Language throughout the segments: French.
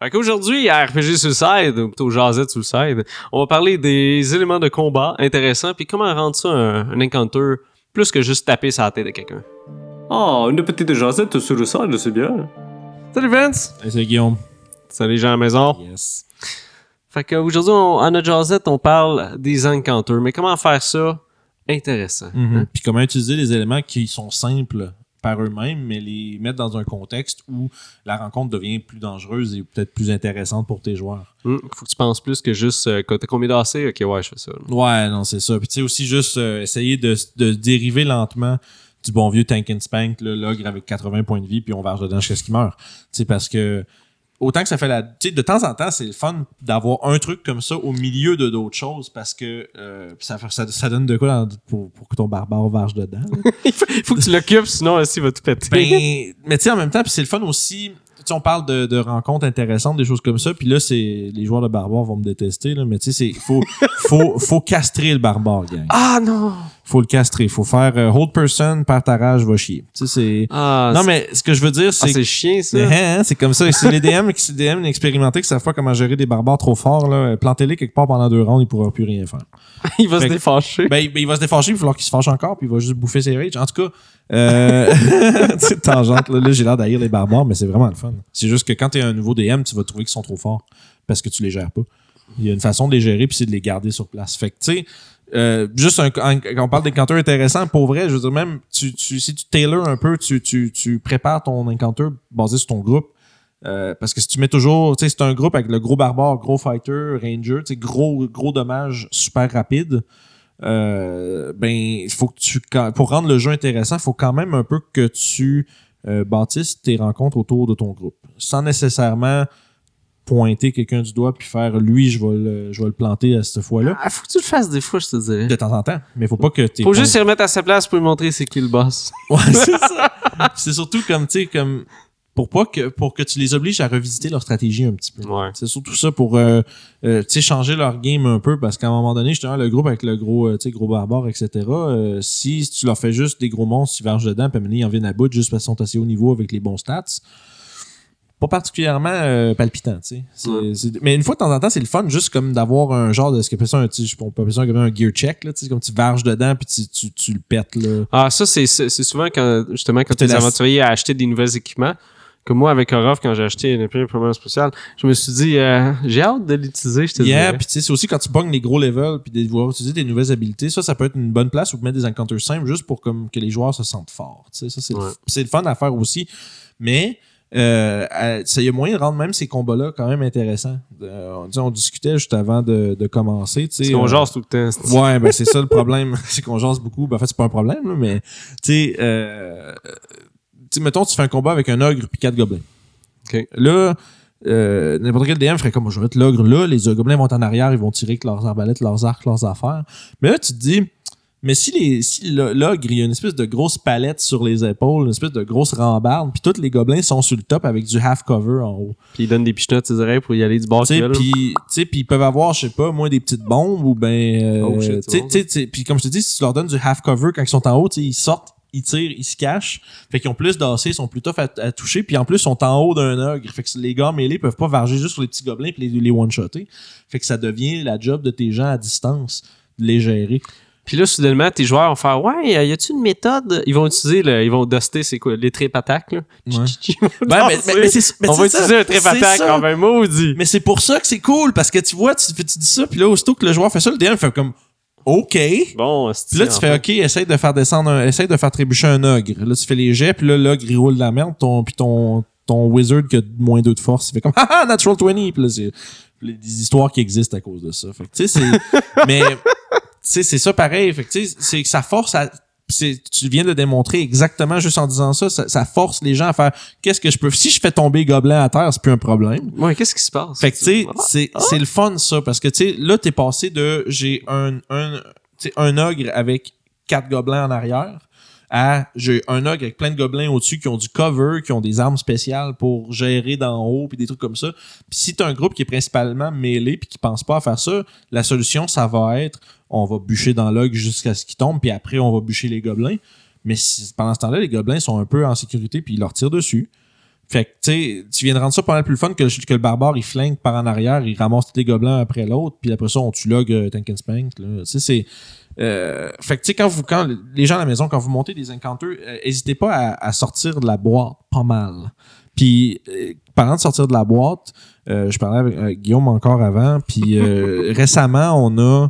Fait qu'aujourd'hui, à RPG Suicide, ou plutôt Jazette Suicide, on va parler des éléments de combat intéressants, puis comment rendre ça un, un encounter plus que juste taper sur la tête de quelqu'un. Oh, une petite le sol, c'est bien. Salut Vince! Hey, c'est Guillaume. Salut les gens à la maison. Yes. Fait qu'aujourd'hui, on- à notre Jazette, on parle des encounters, mais comment faire ça intéressant? Mhm. Puis comment utiliser des éléments qui sont simples par eux-mêmes, mais les mettre dans un contexte où la rencontre devient plus dangereuse et peut-être plus intéressante pour tes joueurs. Hmm, faut que tu penses plus que juste euh, t'as combien? Ok, ouais, je fais ça. Ouais, non, c'est ça. Puis tu sais aussi juste euh, essayer de, de dériver lentement du bon vieux tank and spank, là, l'ogre avec 80 points de vie, puis on verge dedans jusqu'à ce qu'il meure. Tu sais, parce que autant que ça fait la... Tu sais, de temps en temps, c'est le fun d'avoir un truc comme ça au milieu de d'autres choses, parce que euh, ça, fait- ça, ça donne de quoi dans- pour, pour que ton barbare verge dedans. il faut, faut que tu l'occupes, sinon, aussi, il va tout péter. Ben, mais tu sais, en même temps, c'est le fun aussi. Tu sais, on parle de, de rencontres intéressantes, des choses comme ça. Puis là, c'est les joueurs de barbare vont me détester, là, mais tu sais, c'est faut, faut, faut castrer le barbare, gang. ah non! Faut le castrer. Faut faire euh, hold person, par ta rage, va chier. Tu sais, c'est. Ah, non, mais ce que je veux dire, ah, c'est. c'est chiant, ça. Hein, hein, c'est comme ça. C'est les DM les DM expérimentés qui savent pas comment gérer des barbares trop forts. Là. Plantez-les quelque part pendant deux rounds, ils pourront plus rien faire. il va se Fait défâcher. Ben, il- ben, il va se défâcher, il va falloir qu'il se fâche encore, puis il va juste bouffer ses rages. En tout cas, euh, c'est tangente. Là, Là, j'ai l'air d'haïr les barbares, mais c'est vraiment le fun. C'est juste que quand t'es un nouveau DM, tu vas trouver qu'ils sont trop forts parce que tu les gères pas. Il y a une façon de les gérer, puis c'est de les garder sur place. Fait que, tu sais, euh, juste quand on parle d'encounter intéressant, pour vrai, je veux dire, même si tu tailor un peu, tu, tu, prépares ton encounter basé sur ton groupe. Euh, parce que si tu mets toujours, tu sais, c'est un groupe avec le gros barbare, gros fighter, ranger, tu gros, gros dommage super rapide. Euh, ben, il faut que tu, pour rendre le jeu intéressant, il faut quand même un peu que tu bâtisses tes rencontres autour de ton groupe, sans nécessairement pointer quelqu'un du doigt puis faire lui, je vais le, je vais le planter à cette fois-là. Ah, faut que tu le fasses des fois, je te dirais. De temps en temps, mais faut pas que t'es Faut juste se remettre à sa place pour lui montrer c'est qui le boss. Ouais, c'est ça. C'est surtout comme, tu sais, comme, pour pas que, pour que tu les obliges à revisiter leur stratégie un petit peu. Ouais. C'est surtout ça pour, euh, euh, tu sais, changer leur game un peu parce qu'à un moment donné, justement, le groupe avec le gros, euh, tu sais, gros barbare, etc., euh, si tu leur fais juste des gros monstres, ils vergent dedans, puis ils en viennent à bout juste parce qu'ils sont assez haut niveau avec les bons stats, pas particulièrement euh, palpitant, tu sais. Mais une fois de temps en temps, c'est le fun juste comme d'avoir un genre de ce qu'on appelle ça un, on peut appeler ça comme un gear check, là, tu sais, comme tu varges dedans puis tu, tu, tu le pètes, là. Ah, ça, c'est c'est souvent quand, justement, quand t'es aventurier à acheter des nouveaux équipements. Comme moi, avec Orof, quand j'ai acheté une épée première spéciale, je me suis dit, euh, j'ai hâte de l'utiliser, je te Yeah, puis tu sais, c'est aussi quand tu pognes les gros levels puis de vouloir utiliser des nouvelles habiletés, ça, ça peut être une bonne place où mettre des encounters simples juste pour comme que les joueurs se sentent forts. Tu sais, ça, c'est le- c'est le fun à faire aussi. Mais euh, à- ça y a moyen de rendre même ces combats-là quand même intéressants. Euh, on, on discutait juste avant de, de commencer. Parce qu'on euh, jase tout le temps. c'est- Ouais, ben c'est ça le problème, c'est qu'on jase beaucoup. Ben, en fait, c'est pas un problème, là, mais tu sais, euh, tu sais, mettons, tu fais un combat avec un ogre puis quatre gobelins. Ok. Là, euh, n'importe quel DM ferait comme je vais l'ogre là, les gobelins vont en arrière, ils vont tirer avec leurs arbalètes, leurs arcs, leurs affaires. Mais là, tu te dis, mais si les si l'ogre, il y a une espèce de grosse palette sur les épaules, une espèce de grosse rambarde, puis tous les gobelins sont sur le top avec du half cover en haut. Puis il donne des pichenottes ses oreilles pour y aller du bord puis ils peuvent avoir, je sais pas, moi, des petites bombes ou ben, puis comme je te dis, si tu leur donnes du half cover quand ils sont en haut, ils sortent, ils tirent, ils se cachent, fait qu'ils ont plus d'AC, ils sont plus tough à, à toucher, puis en plus ils sont en haut d'un ogre, fait que les gars mêlés peuvent pas varger juste sur les petits gobelins puis les, les one shotter, fait que ça devient la job de tes gens à distance de les gérer. Puis là, soudainement, tes joueurs vont faire Ouais, y a-tu une méthode? Ils vont utiliser, le, ils vont duster, c'est quoi Les trip attaques, là. Ouais. Ben, mais, mais- mais c'est On va ça, utiliser un trip attaque en un maudit. Mais c'est pour ça que c'est cool parce que tu vois, tu, tu dis ça, puis là aussitôt que le joueur fait ça, le DM fait comme OK. Bon, Puis là, tu fais OK, essaye de faire descendre un, essaye de faire trébucher un ogre. Là, tu fais les jets, puis là, l'ogre, il roule de la merde, ton, puis ton, ton wizard qui a moins 2 de force, il fait comme Haha, natural 20. Puis là, c'est des histoires qui existent à cause de ça. Fait que, tu sais, c'est. mais, sais, c'est ça pareil. Fait que, c'est que ça force à. Tu viens de démontrer exactement juste en disant ça, ça, ça force les gens à faire qu'est-ce que je peux. Si je fais tomber gobelin à terre, c'est plus un problème. Ouais, qu'est-ce qui se passe? Fait que, tu sais, Ah, c'est, c'est le fun, ça, parce que, tu sais, là, t'es passé de j'ai un, un, tu sais, un ogre avec quatre gobelins en arrière à j'ai un ogre avec plein de gobelins au-dessus qui ont du cover, qui ont des armes spéciales pour gérer d'en haut, puis des trucs comme ça. Puis si t'as un groupe qui est principalement mêlé puis qui pense pas à faire ça, la solution, ça va être on va bûcher dans l'ogre jusqu'à ce qu'il tombe, puis après, on va bûcher les gobelins. Mais si- pendant ce temps-là, les gobelins sont un peu en sécurité, puis ils leur tirent dessus. Fait que, tu sais, tu viens de rendre ça pas mal plus fun que, le- que barbare, il flingue par en arrière, il ramasse tous les gobelins après l'autre, puis après ça, on tue log euh, Tank and Spank. Tu sais, c'est... Euh, fait que, tu sais, quand vous, quand les gens à la maison, quand vous montez des incanteurs, euh, n'hésitez pas à, à sortir de la boîte pas mal. Puis, euh, parlant de sortir de la boîte, euh, je parlais avec euh, Guillaume encore avant, puis euh, récemment, on a...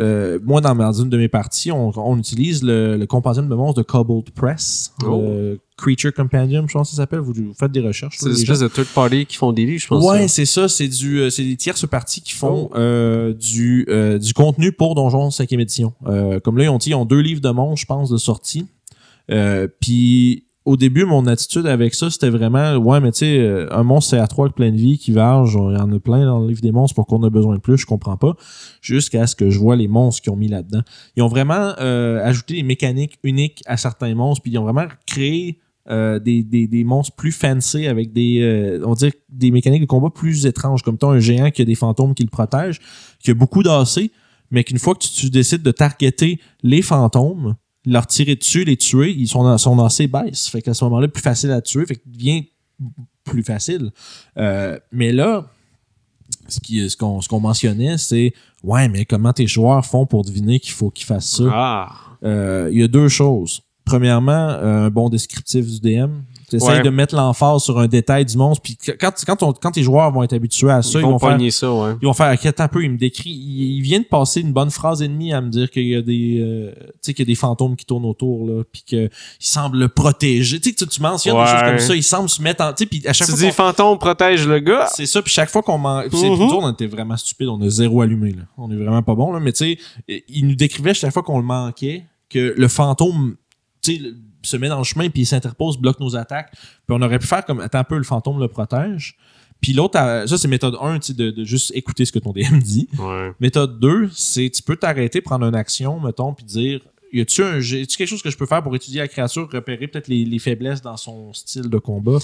euh, moi, dans, ma- dans une de mes parties, on, on utilise le, le compendium de monstres de Cobalt Press, Oh. euh, Creature Compendium, je pense que ça s'appelle. Vous, vous faites des recherches. C'est des gens. espèces de third party qui font des lits, je pense. Ouais, c'est ça. C'est du, euh, c'est des tierces parties qui font Oh. euh, du, euh, du contenu pour Donjon 5e édition. Euh, comme là, ils ont, dit, ils ont deux livres de monstres, je pense, de sortie. Euh, Puis au début, mon attitude avec ça, c'était vraiment, ouais, mais tu sais, euh, un monstre c'est à 3 avec plein de vie qui varge, il y en a plein dans le livre des monstres pour qu'on a besoin de plus, je comprends pas. Jusqu'à ce que je vois les monstres qu'ils ont mis là-dedans. Ils ont vraiment euh, ajouté des mécaniques uniques à certains monstres, puis ils ont vraiment créé euh, des, des, des monstres plus fancy avec des euh, on dirait des mécaniques de combat plus étranges comme toi un géant qui a des fantômes qui le protègent qui a beaucoup d'AC mais qu'une fois que tu décides de targeter les fantômes leur tirer dessus les tuer ils sont son AC baisse fait qu'à ce moment-là plus facile à tuer fait qu'il devient plus facile Euh, mais là ce ce qu'on ce qu'on mentionnait c'est ouais mais comment tes joueurs font pour deviner qu'il faut qu'ils fassent ça? Ah. euh, il y a deux choses. Premièrement, euh, un bon descriptif du DM. Tu Ouais. de mettre l'emphase sur un détail du monstre. Puis quand, quand, on- quand tes joueurs vont être habitués à ça, Ils ils, vont faire. ça, ouais. Ils vont faire, attends un peu, il me décrit, il, il vient de passer une bonne phrase et demie à me dire qu'il y a des, euh, tu sais, qu'il y a des fantômes qui tournent autour, là, puis qu'il semble le protéger. Tu sais, que tu, tu mentionnes des Ouais. choses comme ça, il semble se mettre en, tu sais, puis à chaque Tu fois dis fantôme protège le gars. c'est ça, puis chaque fois qu'on m'en. nous autres, on était vraiment stupides, on a zéro allumé, là. On est vraiment pas bon, là. Mais tu sais, il nous décrivait chaque fois qu'on le manquait que le fantôme, tu sais, se met dans le chemin, puis il s'interpose, bloque nos attaques. Puis on aurait pu faire comme, attends un peu, le fantôme le protège. Puis l'autre, euh, ça c'est méthode 1, tu sais, de, de juste écouter ce que ton DM dit. Ouais. Méthode 2, c'est tu peux t'arrêter, prendre une action, mettons, puis dire y a-tu quelque chose que je peux faire pour étudier la créature, repérer peut-être les, les faiblesses dans son style de combat?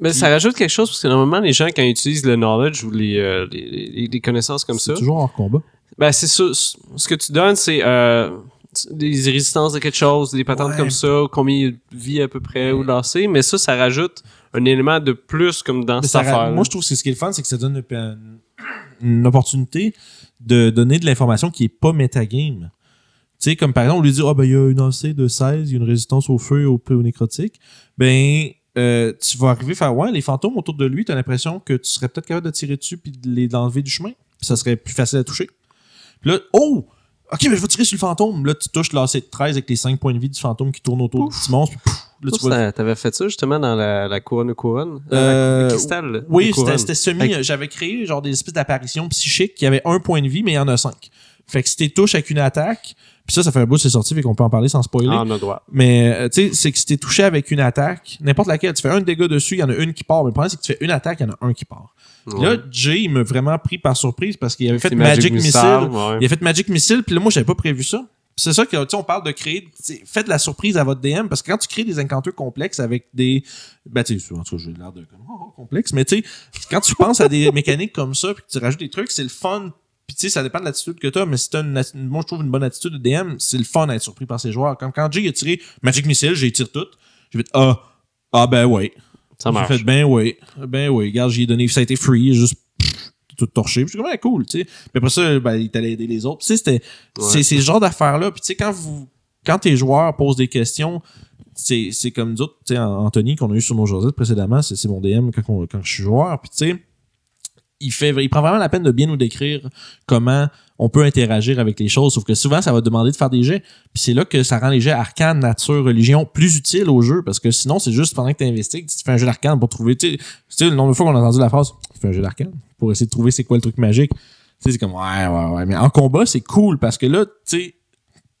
Mais ça rajoute quelque chose parce que normalement, les gens, quand ils utilisent le knowledge ou les, euh, les, connaissances comme C'est ça, toujours hors combat. ben c'est ça. Ce que tu donnes, c'est euh, des résistances de quelque chose, des patentes Ouais. comme ça, combien il vit à peu près ou lancer. Mais ça, ça rajoute un élément de plus comme dans Mais cette affaire. moi, je trouve que c'est ce qui est le fun, c'est que ça donne une, une opportunité de donner de l'information qui est pas metagame. Tu sais, comme par exemple, on lui dit, ah ben, il y a une AC de 16, il y a une résistance au feu et au, au nécrotique. Ben, euh, tu vas arriver à faire, ouais, les fantômes autour de lui, tu as l'impression que tu serais peut-être capable de tirer dessus puis de les enlever du chemin. Puis ça serait plus facile à toucher. Puis là, oh! Ok, mais je vais tirer sur le fantôme. Là, tu touches l'AC de 13 avec les 5 points de vie du fantôme qui tourne autour du petit monstre. Puis, pouf, là, tu vois T'avais fait ça justement dans la, la couronne de couronne? Euh, le cristal? Oui, c'était c'était semi. Avec- J'avais créé genre des espèces d'apparitions psychiques qui avaient un point de vie, mais il y en a cinq. Fait que si t'es touche avec une attaque, puis ça, ça fait un bout, c'est sorti, fait qu'on peut en parler sans spoiler. Ah, on a droit. Mais euh, tu sais, c'est que si t'es touché avec une attaque, n'importe laquelle, tu fais un dégât dessus, il y en a une qui part. Mais le problème, c'est que tu fais une attaque, il y en a un qui part. Là, Jay, il m'a vraiment pris par surprise parce qu'il avait fait Magic, Missile. ouais. Il a fait Magic Missile, puis là, moi, j'avais pas prévu ça. C'est ça que, tu on parle de créer, faites de la surprise à votre DM, parce que quand tu crées des incanteurs complexes avec des, ben, tu sais, en tout cas, j'ai l'air de, comme, oh, complexe, mais tu sais, quand tu penses à des mécaniques comme ça, puis que tu rajoutes des trucs, c'est le fun. Puis tu sais, ça dépend de l'attitude que tu as, mais si t'as une, moi, je trouve une bonne attitude de DM, c'est le fun d'être surpris par ses joueurs. Comme quand Jay a tiré Magic Missile, j'ai tiré tout. J'ai fait, ah, ah, ben, ouais. Ça J'ai marche. fait, ben, ouais. Ben, ouais. Regarde, j'ai donné, ça a été free, juste, pff, tout torché. Puis comme, ah, cool, tu sais. Puis après ça, ben, il t'allait aider les autres. Tu sais, c'était, c'est, c'est ce genre d'affaires-là. Puis tu sais, quand vous, quand tes joueurs posent des questions, c'est, c'est comme nous autres, tu sais, Anthony, qu'on a eu sur nos Josette précédemment, c'est, c'est mon DM quand, on- quand je suis joueur. Puis tu sais, il fait, il prend vraiment la peine de bien nous décrire comment on peut interagir avec les choses. Sauf que souvent, ça va demander de faire des jets. Puis c'est là que ça rend les jets arcane, nature, religion plus utiles au jeu. Parce que sinon, c'est juste pendant que tu investigues, tu fais un jeu d'arcane pour trouver. Tu sais, le nombre de fois qu'on a entendu la phrase, tu fais un jeu d'arcane pour essayer de trouver c'est quoi le truc magique. Tu sais, c'est comme, ouais, ouais, ouais. Mais en combat, c'est cool parce que là, tu sais,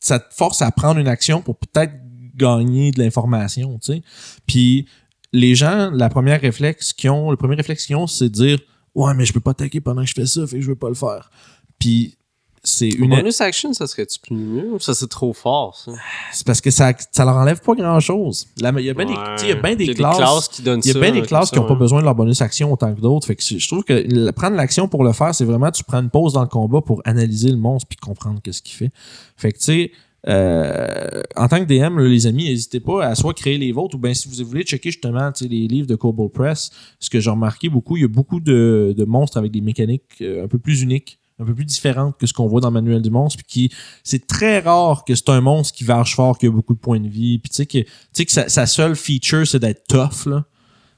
ça te force à prendre une action pour peut-être gagner de l'information, tu sais. Puis les gens, la première réflexe qu'ils ont, le premier réflexe qu'ils ont, c'est de dire Ouais, mais je peux pas attaquer pendant que je fais ça, fait que je veux pas le faire. Puis c'est Une bonus action, ça serait-tu plus mieux ou ça c'est trop fort, ça? c'est parce que ça ça leur enlève pas grand chose. Il y a bien des, Ouais. y a bien des classes qui donnent il y a bien des classes ça, qui n'ont pas ouais. besoin de leur bonus action autant que d'autres. Fait que je trouve que le- prendre l'action pour le faire, c'est vraiment tu prends une pause dans le combat pour analyser le monstre puis comprendre qu'est-ce qu'il fait. Fait que tu sais, euh, en tant que DM, là, les amis, n'hésitez pas à soit créer les vôtres ou bien si vous voulez checker justement les livres de Cobalt Press, ce que j'ai remarqué beaucoup, il y a beaucoup de, de monstres avec des mécaniques euh, un peu plus uniques un peu plus différentes que ce qu'on voit dans le manuel du monstre puis qui c'est très rare que c'est un monstre qui varge fort qui a beaucoup de points de vie puis tu sais que tu sais que sa, sa seule feature c'est d'être tough là.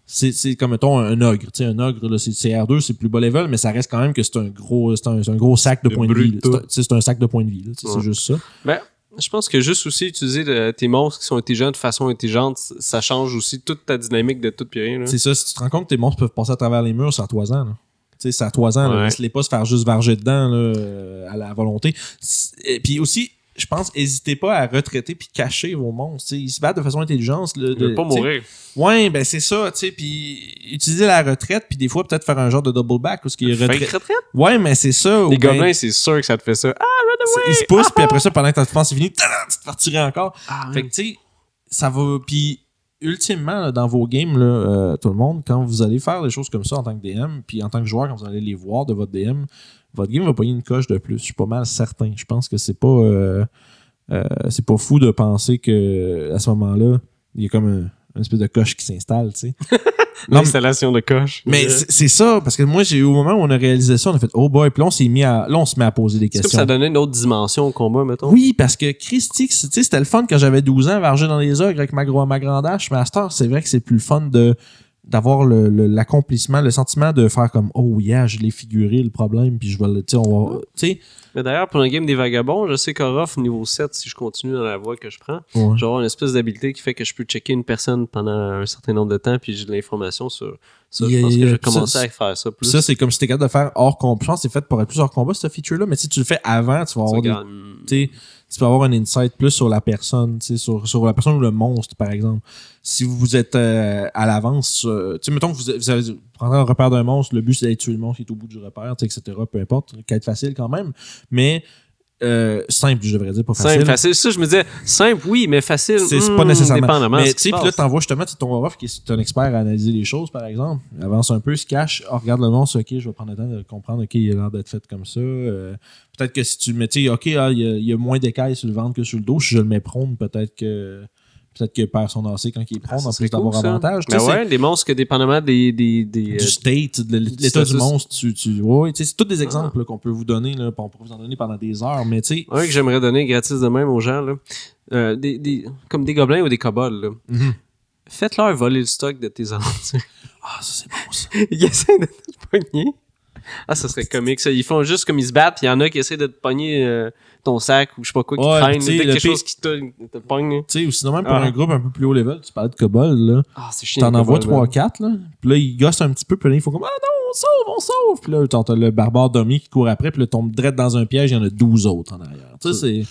C'est c'est comme mettons un ogre tu sais un ogre là c'est c'est R2 c'est plus bas level mais ça reste quand même que c'est un gros c'est un, gros sac de points de vie c'est un, sac de points de vie c'est juste ça. Ben, je pense que juste aussi utiliser tes monstres qui sont intelligents de façon intelligente, ça change aussi toute ta dynamique de tout là. c'est ça si tu te rends compte que tes monstres peuvent passer à travers les murs c'est à toi ans là tu sais c'est à toi ans là. Ouais. laisse-les pas se faire juste varger dedans là, euh, à la volonté et puis aussi je pense, n'hésitez pas à retraiter puis cacher vos monstres. Ils se battent de façon intelligente. veux de- pas tu sais, mourir. Ouais, ben c'est ça, tu sais, puis utiliser la retraite, puis des fois peut-être faire un genre de double back qu'il est Fake retraite. retraite? Ouais, mais c'est ça. ou Les ben, gobelins, c'est sûr que ça te fait ça. Ah, run away! ils se poussent, puis après ça, pendant que ta défense est finie, tu te fais encore. Ah, Fait que tu sais, ça va. Puis ultimement, dans vos games, euh, tout le monde, quand vous allez faire des choses comme ça en tant que DM, puis en tant que joueur, quand vous allez les voir de votre DM, votre game va payer une coche de plus. Je suis pas mal certain. Je pense que c'est pas. euh, euh, c'est pas fou de penser que à ce moment-là, il y a comme un, une espèce de coche qui s'installe, tu sais. L'installation de coche. Mais c'est c'est ça, parce que moi, j'ai eu au moment où on a réalisé ça, on a fait oh boy, puis là, on s'est mis à. Là, on se met à poser des questions. ça donnait une autre dimension au combat, mettons. Oui, parce que Christy, tu sais, c'était le fun quand j'avais 12 ans, varger dans les ogres avec ma, ma grande hache. Mais à cette heure, c'est vrai que c'est plus le fun de d'avoir le- le- l'accomplissement, le, sentiment de faire comme oh yeah, je l'ai figuré le problème, puis je vais le. Tu sais, on va. Tu sais. Mais d'ailleurs, pour un game des vagabonds, je sais qu'Orof, niveau 7, si je continue dans la voie que je prends, ouais. avoir une espèce d'habileté qui fait que je peux checker une personne pendant un certain nombre de temps, puis j'ai de l'information sur ça. Je pense que je vais commencer à faire ça plus. ça, c'est comme si t'es capable de faire hors combat. Je pense que c'est fait pour être plus hors combat, ce feature-là. Mais si tu le fais avant, tu vas avoir des tu peux avoir un insight plus sur la personne, tu sais, sur, sur la personne ou le monstre, par exemple. Si vous êtes euh, à l'avance, euh, tu sais, mettons que vous, vous, avez, vous prenez un repère d'un monstre, le but c'est d'aller tuer le monstre qui est au bout du repère, etc. Peu importe, quête facile quand même. Mais euh, simple, je devrais dire, pas facile. Simple, facile. Ça, je me disais, simple, oui, mais facile. C'est hmm, pas nécessairement. Mais tu sais, puis là, t'envoies justement ton Orof qui est un expert à analyser les choses, par exemple. Il avance un peu, se cache, oh, regarde le monstre, ok, je vais prendre le temps de comprendre, ok, il a l'air d'être fait comme ça. Euh, peut-être que si tu le mets, tu sais, ok, ah, il y, a, il y a moins d'écailles sur le ventre que sur le dos. Si je le mets prône, peut-être que peut-être qu'il perd son AC quand il est Ah, ça en plus d'avoir cool, avantage. Tu Ben ouais, des monstres que dépendamment des. des, des c'est euh, du state, de l'état du monstre, tu, tu, ouais, tu sais, c'est tous Ah. des exemples là, qu'on peut vous donner, là, on peut vous en donner pendant des heures, mais tu sais, un que j'aimerais donner gratis de même aux gens, là. Euh, des, des, comme des gobelins ou des kobolds, là. Mhm. Faites-leur voler le stock de tes aventures. ah, ça c'est bon ça. ils essaient de te pogner. Ah, ça serait comique, ça. Ils font juste comme ils se battent, puis il y en a qui essaient de te pogner euh, ton sac ou je sais pas quoi, qui Ouais, traîne. Dès que quelque chose qui te, te pogne. Tu sais, ou sinon même pour Ah. un groupe un peu plus haut level, tu parlais de Kobold, là. Ah, c'est chiant. T'en envoies kobolds, 3-4, là. Puis là, ils gossent un petit peu, puis là, il faut comme, ah non, on sauve, on sauve. Puis là, t'as le barbare dummy qui court après, puis là, tombe direct dans un piège, il y en a 12 autres en arrière. Tu sais, c'est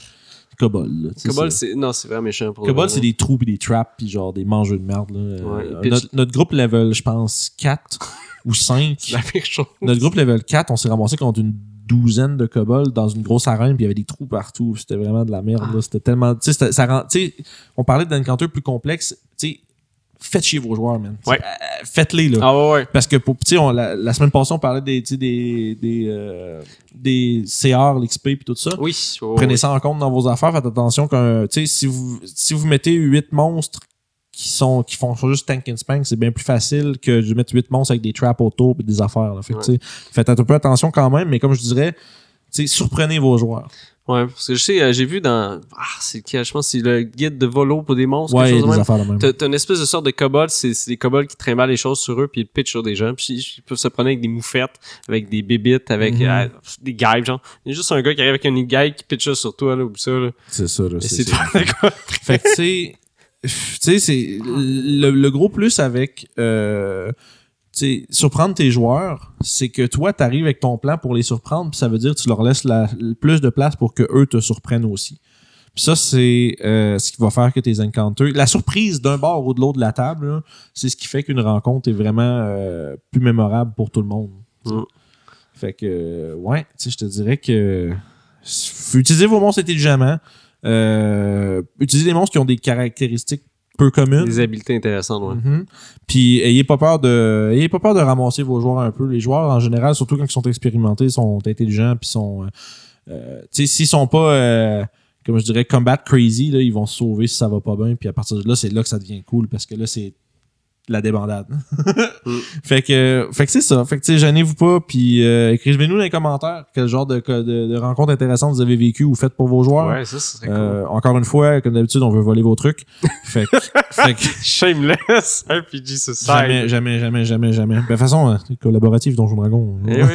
Kobold, là. Kobold, c'est-. Non, c'est vraiment méchant pour Kobold, le- c'est des trous puis des traps, puis genre des mangeux de merde, là. Euh, Ouais, ils notre, notre groupe level, je pense, 4 ou 5. C'est la pire chose. Notre groupe level 4, on s'est ramassé contre une douzaine de kobolds dans une grosse arène, puis il y avait des trous partout. C'était vraiment de la merde. là. C'était tellement. Tu sais, ça rend- tu sais, on parlait d'encounter plus complexe. Tu sais, faites chier vos joueurs, man. Ouais. Euh, Faites-les, là. Ah ouais, ouais. Parce que pour, tu sais, on- la, la semaine passée, on parlait des, tu sais, des, des, euh, des CR, l'XP puis tout ça. Oui. Prenez ça en compte dans vos affaires. Faites attention qu'un, tu sais, si vous, si vous mettez 8 monstres qui sont, qui font juste tank and spank, c'est bien plus facile que de mettre 8 monstres avec des traps autour et des affaires, là. Fait que, Ouais. faites un peu attention quand même, mais comme je dirais, surprenez vos joueurs. Ouais, parce que je sais, euh, j'ai vu dans. Ah, c'est? Je pense que c'est le guide de volo pour des monstres, Ouais, quelque chose de des de même. T'as une espèce de sorte de kobold, c'est c'est des kobolds qui trimballent les choses sur eux puis ils pitchent sur des gens. Puis ils peuvent se prendre avec des moufettes, avec des bébites, avec Mhm. euh, des guides, genre. Il y a juste un gars qui arrive avec un guide qui pitch ça sur toi, là, ou ça, là. C'est ça, là. C'est- quoi? Fait que, tu sais, tu sais, c'est le, le gros plus avec euh, tu sais, surprendre tes joueurs, c'est que toi, tu arrives avec ton plan pour les surprendre, puis ça veut dire que tu leur laisses la, le plus de place pour que eux te surprennent aussi. Puis ça, c'est euh, ce qui va faire que tes encounters. La surprise d'un bord ou de l'autre de la table, c'est ce qui fait qu'une rencontre est vraiment euh, plus mémorable pour tout le monde. Mm. Fait que, ouais, tu sais, je te dirais que. Utilisez vos monstres intelligemment. Euh, utilisez des monstres qui ont des caractéristiques peu communes. Des habiletés intéressantes, ouais. Mhm. Puis ayez pas peur de ayez pas peur de ramasser vos joueurs un peu. Les joueurs en général, surtout quand ils sont expérimentés, sont intelligents puis sont euh, euh, tu sais s'ils sont pas euh, comme je dirais, combat crazy, là, ils vont se sauver si ça va pas bien, puis à partir de là, c'est là que ça devient cool, parce que là, c'est la débandade. Mm. Fait que, fait que c'est ça. Fait que, tu sais, gênez-vous pas, puis euh, écrivez-nous dans les commentaires quel genre de, de, de rencontres intéressantes vous avez vécu ou faites pour vos joueurs. Ouais, ça, cool. Euh, encore une fois, comme d'habitude, on veut voler vos trucs. Fait que, fait que Shameless RPG Society. jamais, jamais, jamais, jamais, jamais. Ben, De toute façon, c'est collaboratif Donjon Dragon. Eh oui.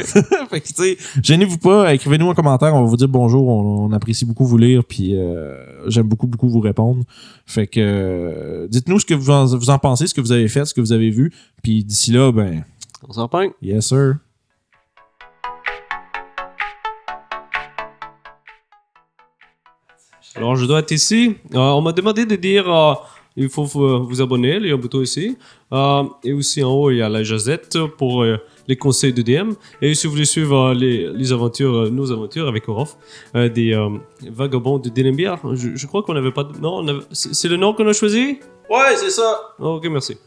fait que, tu sais, gênez-vous pas, écrivez-nous en commentaire, on va vous dire bonjour, on, on apprécie beaucoup vous lire, puis euh, j'aime beaucoup, beaucoup vous répondre. Fait que, euh, dites-nous ce que vous en, vous en pensez, ce que vous avez fait, ce que vous avez vu, puis d'ici là, ben, On s'en reprend. yes sir. Alors, je dois être ici. Euh, on m'a demandé de dire euh, il faut vous vous abonner, il y a un bouton ici. Euh, et aussi en haut, il y a la jazette pour euh, les conseils de DM. Et si vous voulez suivre euh, les, les aventures, euh, nos aventures avec Orof, euh, des euh, vagabonds de Denembia, je, je crois qu'on n'avait pas de. Non, on avait- c'est c'est le nom qu'on a choisi? Ouais, c'est ça. Ok, merci.